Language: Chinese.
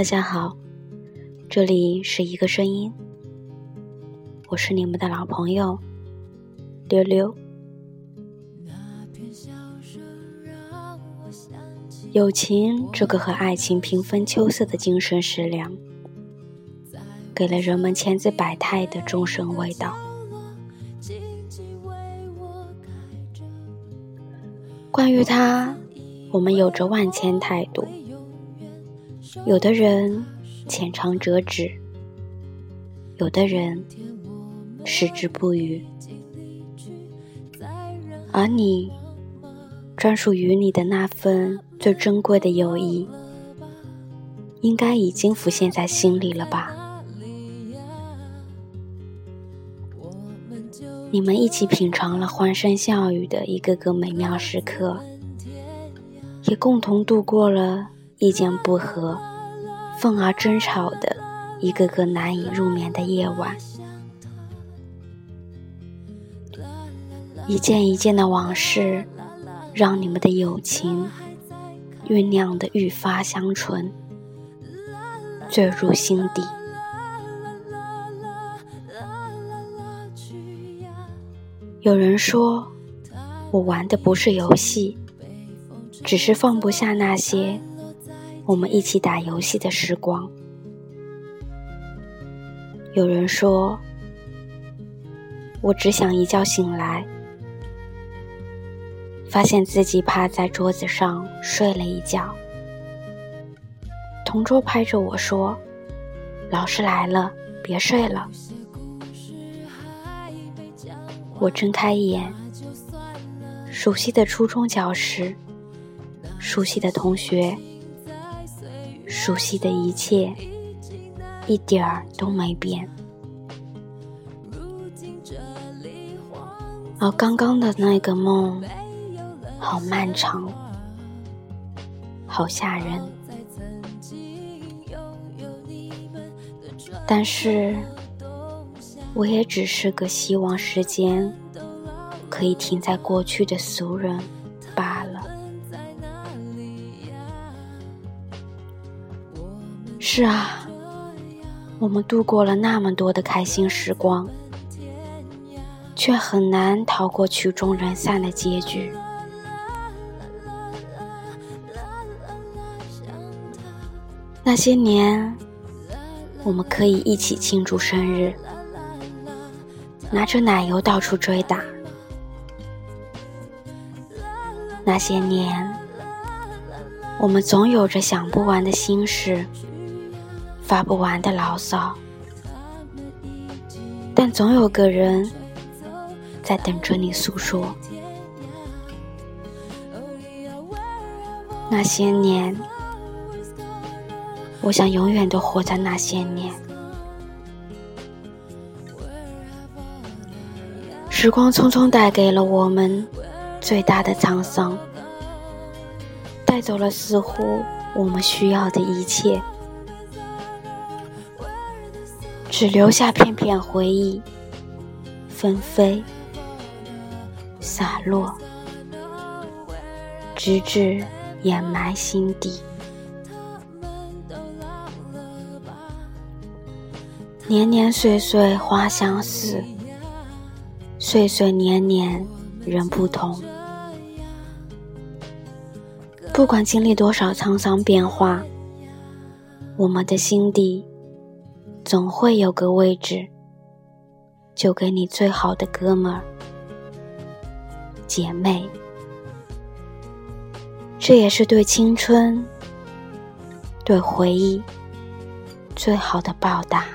大家好，这里是一个声音，我是你们的老朋友溜溜。友情这个和爱情平分秋色的精神食粮，给了人们千姿百态的终身味道。关于他，我们有着万千态度。有的人浅尝辄止，有的人矢志不渝，而你专属于你的那份最珍贵的友谊，应该已经浮现在心里了吧？你们一起品尝了欢声笑语的一个个美妙时刻，也共同度过了。意见不合、愤而争吵的一个个难以入眠的夜晚，一件一件的往事，让你们的友情酝酿的愈发香醇，坠入心底。有人说，我玩的不是游戏，只是放不下那些。我们一起打游戏的时光。有人说，我只想一觉醒来，发现自己趴在桌子上睡了一觉。同桌拍着我说：“老师来了，别睡了。”我睁开眼，熟悉的初中教室，熟悉的同学。熟悉的一切，一点儿都没变。而刚刚的那个梦，好漫长，好吓人。但是，我也只是个希望时间可以停在过去的俗人。是啊，我们度过了那么多的开心时光，却很难逃过曲终人散的结局。那些年，我们可以一起庆祝生日，拿着奶油到处追打。那些年，我们总有着想不完的心事。发不完的牢骚，但总有个人在等着你诉说。那些年，我想永远都活在那些年。时光匆匆带给了我们最大的沧桑，带走了似乎我们需要的一切。只留下片片回忆，纷飞洒落，直至掩埋心底。年年岁岁花相似，岁岁年年人不同。不管经历多少沧桑变化，我们的心底。总会有个位置，就给你最好的哥们儿、姐妹。这也是对青春、对回忆最好的报答。